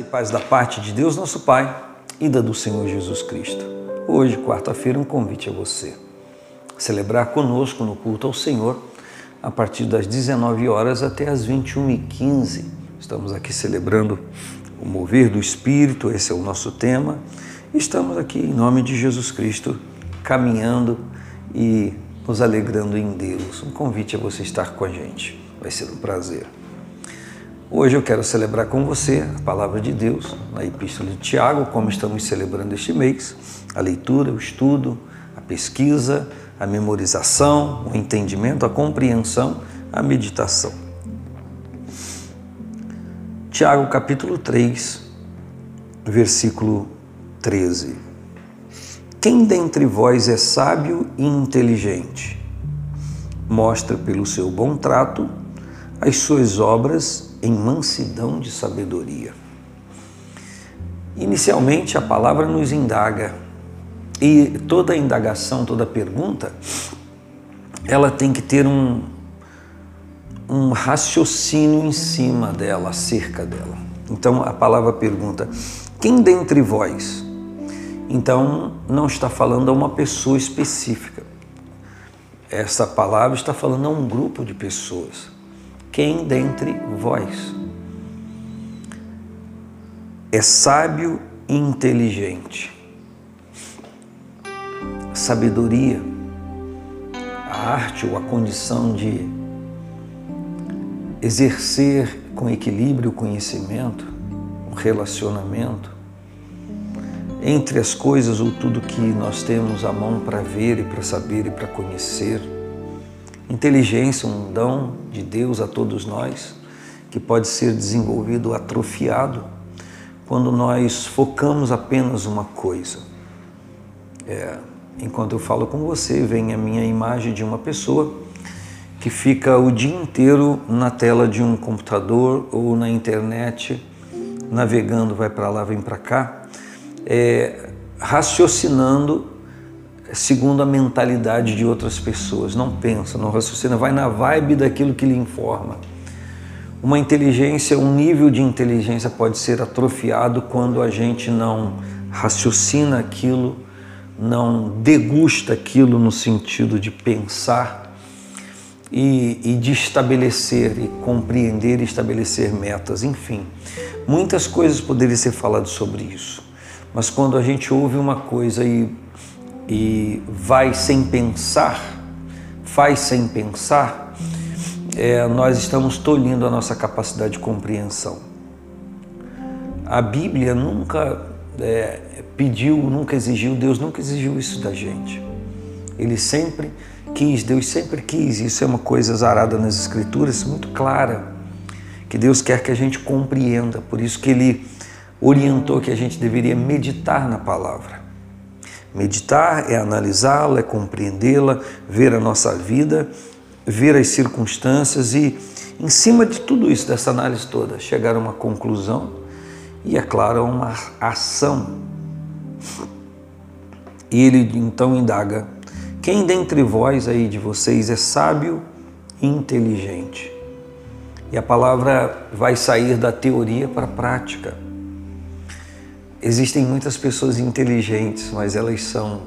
E paz da parte de Deus, nosso Pai, e da do Senhor Jesus Cristo. Hoje, quarta-feira, um convite a você celebrar conosco no culto ao Senhor a partir das 19 horas até as 21h15. Estamos aqui celebrando o mover do Espírito, esse é o nosso tema. Estamos aqui em nome de Jesus Cristo, caminhando e nos alegrando em Deus. Um convite a você estar com a gente. Vai ser um prazer. Hoje eu quero celebrar com você a palavra de Deus na Epístola de Tiago, como estamos celebrando este mês, a leitura, o estudo, a pesquisa, a memorização, o entendimento, a compreensão, a meditação. Tiago capítulo 3, versículo 13. Quem dentre vós é sábio e inteligente? Mostra pelo seu bom trato as suas obras em mansidão de sabedoria. Inicialmente, a palavra nos indaga, e toda indagação, toda pergunta, ela tem que ter um, um raciocínio em cima dela, acerca dela. Então, a palavra pergunta: quem dentre vós? Então, não está falando a uma pessoa específica. Essa palavra está falando a um grupo de pessoas quem dentre vós é sábio e inteligente? Sabedoria, a arte ou a condição de exercer com equilíbrio o conhecimento, o relacionamento, entre as coisas ou tudo que nós temos à mão para ver e para saber e para conhecer Inteligência, um dom de Deus a todos nós, que pode ser desenvolvido, atrofiado, quando nós focamos apenas uma coisa. É, enquanto eu falo com você, vem a minha imagem de uma pessoa que fica o dia inteiro na tela de um computador ou na internet, navegando, vai para lá, vem para cá, é, raciocinando segundo a mentalidade de outras pessoas. Não pensa, não raciocina, vai na vibe daquilo que lhe informa. Uma inteligência, um nível de inteligência pode ser atrofiado quando a gente não raciocina aquilo, não degusta aquilo no sentido de pensar e, e de estabelecer e compreender e estabelecer metas, enfim. Muitas coisas poderiam ser faladas sobre isso, mas quando a gente ouve uma coisa e e vai sem pensar, faz sem pensar, é, nós estamos tolhindo a nossa capacidade de compreensão. A Bíblia nunca é, pediu, nunca exigiu, Deus nunca exigiu isso da gente. Ele sempre quis, Deus sempre quis, isso é uma coisa zarada nas Escrituras, muito clara, que Deus quer que a gente compreenda, por isso que Ele orientou que a gente deveria meditar na palavra. Meditar é analisá-la, é compreendê-la, ver a nossa vida, ver as circunstâncias e, em cima de tudo isso, dessa análise toda, chegar a uma conclusão e, é claro, a uma ação. E ele então indaga: quem dentre vós aí de vocês é sábio e inteligente? E a palavra vai sair da teoria para a prática. Existem muitas pessoas inteligentes, mas elas são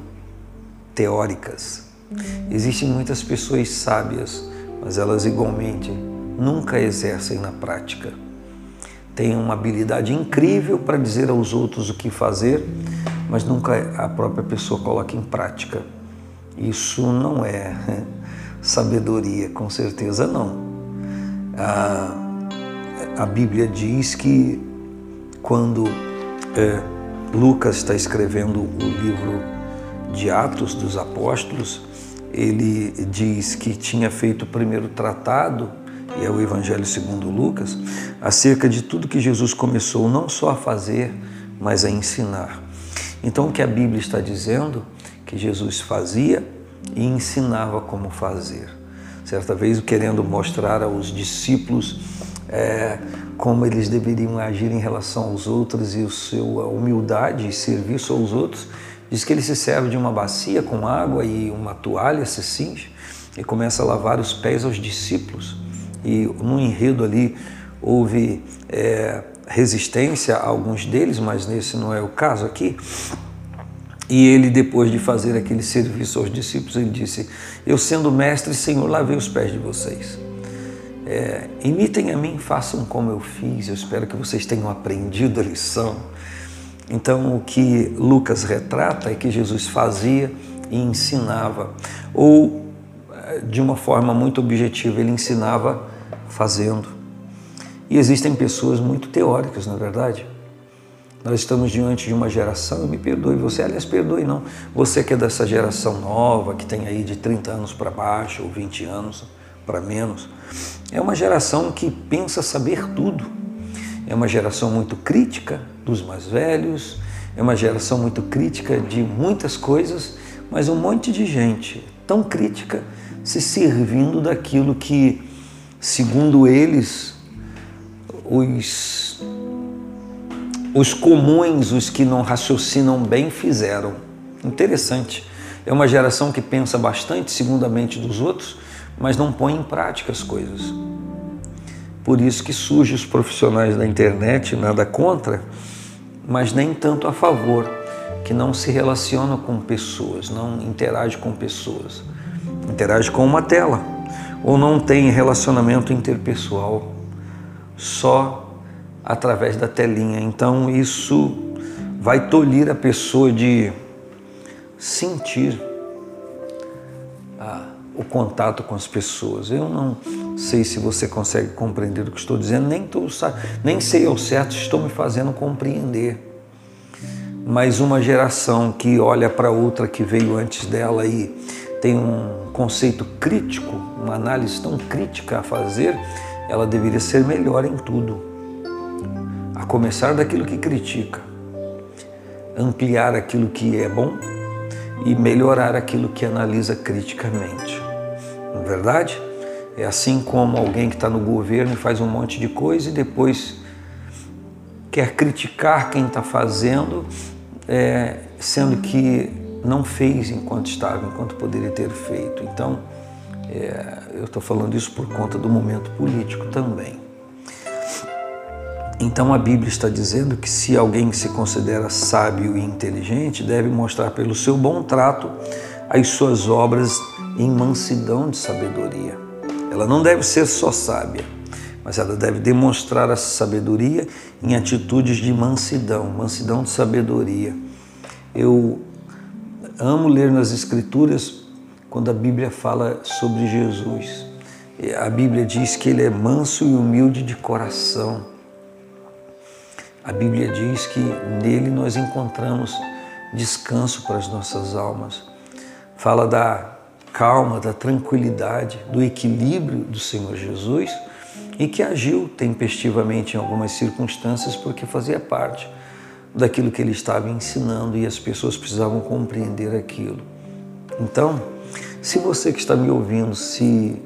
teóricas. Existem muitas pessoas sábias, mas elas igualmente nunca exercem na prática. Têm uma habilidade incrível para dizer aos outros o que fazer, mas nunca a própria pessoa coloca em prática. Isso não é sabedoria, com certeza não. A, a Bíblia diz que quando é, Lucas está escrevendo o livro de Atos dos Apóstolos, ele diz que tinha feito o primeiro tratado, e é o Evangelho segundo Lucas, acerca de tudo que Jesus começou não só a fazer, mas a ensinar. Então, o que a Bíblia está dizendo? Que Jesus fazia e ensinava como fazer. Certa vez, querendo mostrar aos discípulos é, como eles deveriam agir em relação aos outros e a sua humildade e serviço aos outros. Diz que ele se serve de uma bacia com água e uma toalha, se cinge, e começa a lavar os pés aos discípulos. E no enredo ali houve é, resistência a alguns deles, mas nesse não é o caso aqui. E ele, depois de fazer aquele serviço aos discípulos, ele disse: Eu, sendo mestre, Senhor, lavei os pés de vocês. É, imitem a mim, façam como eu fiz. Eu espero que vocês tenham aprendido a lição. Então, o que Lucas retrata é que Jesus fazia e ensinava, ou de uma forma muito objetiva, ele ensinava fazendo. E existem pessoas muito teóricas, na é verdade. Nós estamos diante de uma geração, me perdoe você, aliás, perdoe não, você que é dessa geração nova, que tem aí de 30 anos para baixo ou 20 anos para menos, é uma geração que pensa saber tudo. É uma geração muito crítica dos mais velhos, é uma geração muito crítica de muitas coisas, mas um monte de gente tão crítica se servindo daquilo que, segundo eles, os os comuns, os que não raciocinam bem, fizeram. Interessante. É uma geração que pensa bastante segundo a mente dos outros, mas não põe em prática as coisas. Por isso que surgem os profissionais da internet, nada contra, mas nem tanto a favor, que não se relacionam com pessoas, não interage com pessoas, interage com uma tela, ou não tem relacionamento interpessoal, só através da telinha. Então isso vai tolir a pessoa de sentir ah, o contato com as pessoas. Eu não sei se você consegue compreender o que estou dizendo, nem, tô, nem sei ao certo estou me fazendo compreender. Mas uma geração que olha para outra que veio antes dela e tem um conceito crítico, uma análise tão crítica a fazer, ela deveria ser melhor em tudo a começar daquilo que critica, ampliar aquilo que é bom e melhorar aquilo que analisa criticamente. Não é verdade? É assim como alguém que está no governo e faz um monte de coisa e depois quer criticar quem está fazendo, é, sendo que não fez enquanto estava, enquanto poderia ter feito. Então, é, eu estou falando isso por conta do momento político também. Então a Bíblia está dizendo que se alguém se considera sábio e inteligente, deve mostrar pelo seu bom trato as suas obras em mansidão de sabedoria. Ela não deve ser só sábia, mas ela deve demonstrar essa sabedoria em atitudes de mansidão, mansidão de sabedoria. Eu amo ler nas Escrituras quando a Bíblia fala sobre Jesus. A Bíblia diz que ele é manso e humilde de coração. A Bíblia diz que nele nós encontramos descanso para as nossas almas. Fala da calma, da tranquilidade, do equilíbrio do Senhor Jesus e que agiu tempestivamente em algumas circunstâncias porque fazia parte daquilo que ele estava ensinando e as pessoas precisavam compreender aquilo. Então, se você que está me ouvindo se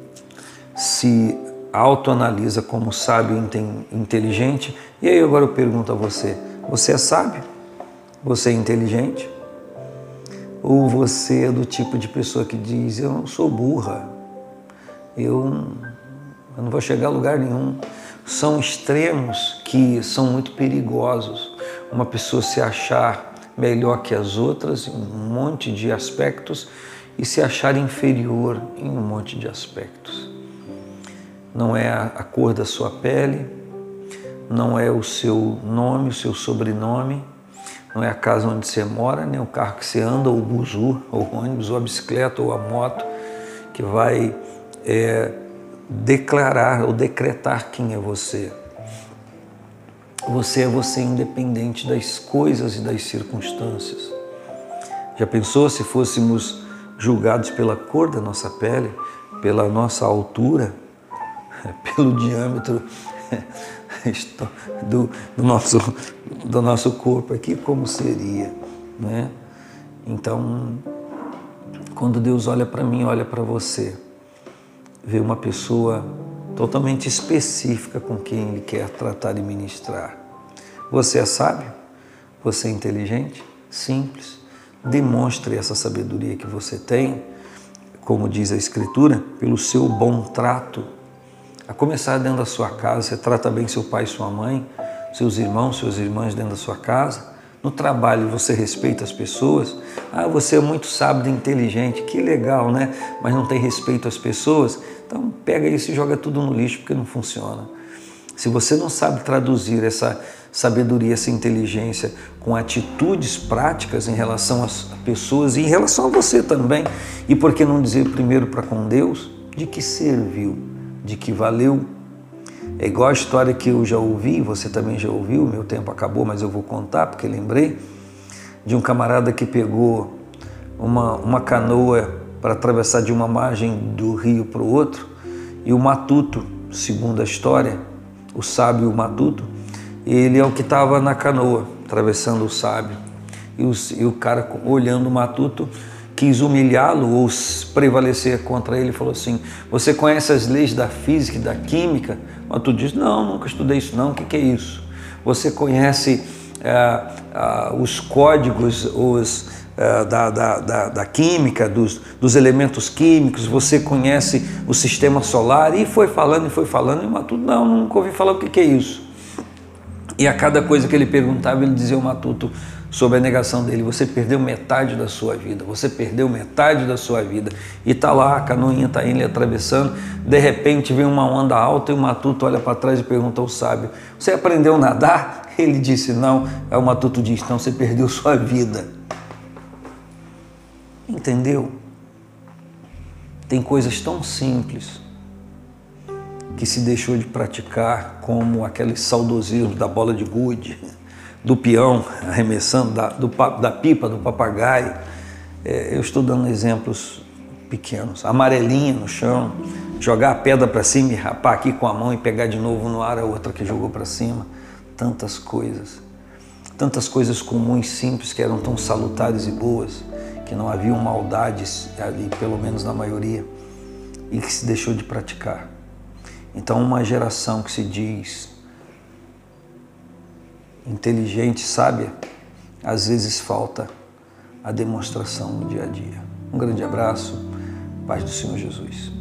se autoanalisa como sábio e inteligente. E aí agora eu pergunto a você: você é sábio? Você é inteligente? Ou você é do tipo de pessoa que diz: eu não sou burra, eu, eu não vou chegar a lugar nenhum? São extremos que são muito perigosos. Uma pessoa se achar melhor que as outras em um monte de aspectos e se achar inferior em um monte de aspectos não é a cor da sua pele, não é o seu nome, o seu sobrenome, não é a casa onde você mora, nem o carro que você anda, ou o buzu, ou o ônibus, ou a bicicleta, ou a moto, que vai é, declarar ou decretar quem é você. Você é você independente das coisas e das circunstâncias. Já pensou se fôssemos julgados pela cor da nossa pele, pela nossa altura? pelo diâmetro do, do, nosso, do nosso corpo aqui, como seria. Né? Então, quando Deus olha para mim, olha para você, vê uma pessoa totalmente específica com quem Ele quer tratar e ministrar. Você é sábio? Você é inteligente? Simples? Demonstre essa sabedoria que você tem, como diz a Escritura, pelo seu bom trato a começar dentro da sua casa, você trata bem seu pai e sua mãe, seus irmãos, suas irmãs dentro da sua casa. No trabalho você respeita as pessoas. Ah, você é muito sábio e inteligente, que legal, né? Mas não tem respeito às pessoas. Então pega isso e joga tudo no lixo porque não funciona. Se você não sabe traduzir essa sabedoria, essa inteligência com atitudes práticas em relação às pessoas e em relação a você também, e por que não dizer primeiro para com Deus de que serviu, de que valeu é igual a história que eu já ouvi, você também já ouviu, meu tempo acabou, mas eu vou contar porque lembrei de um camarada que pegou uma, uma canoa para atravessar de uma margem do rio para o outro e o matuto, segundo a história, o sábio matuto, ele é o que estava na canoa, atravessando o sábio. E, os, e o cara olhando o matuto quis humilhá-lo ou prevalecer contra ele, falou assim: Você conhece as leis da física e da química? Mas tu diz: Não, nunca estudei isso, não. O que, que é isso? Você conhece é, os códigos os, é, da, da, da, da, química, dos, dos, elementos químicos, você conhece o sistema solar? E foi falando e foi falando, e Matuto: Não, nunca ouvi falar o que, que é isso. E a cada coisa que ele perguntava, ele dizia o Matuto: sobre a negação dele. Você perdeu metade da sua vida, você perdeu metade da sua vida. E tá lá, a canoinha tá indo atravessando, de repente vem uma onda alta e o matuto olha para trás e pergunta ao sábio: Você aprendeu a nadar? Ele disse: Não. Aí o matuto diz: Então você perdeu sua vida. Entendeu? Tem coisas tão simples que se deixou de praticar, como aquele saudosismo da bola de gude do peão arremessando, da, do, da pipa do papagaio. É, eu estou dando exemplos pequenos. Amarelinha no chão, jogar a pedra para cima e rapar aqui com a mão e pegar de novo no ar a outra que jogou para cima. Tantas coisas. Tantas coisas comuns, simples, que eram tão salutares e boas, que não haviam maldades ali, pelo menos na maioria, e que se deixou de praticar. Então, uma geração que se diz inteligente, sábia, às vezes falta a demonstração no dia a dia. Um grande abraço, paz do Senhor Jesus.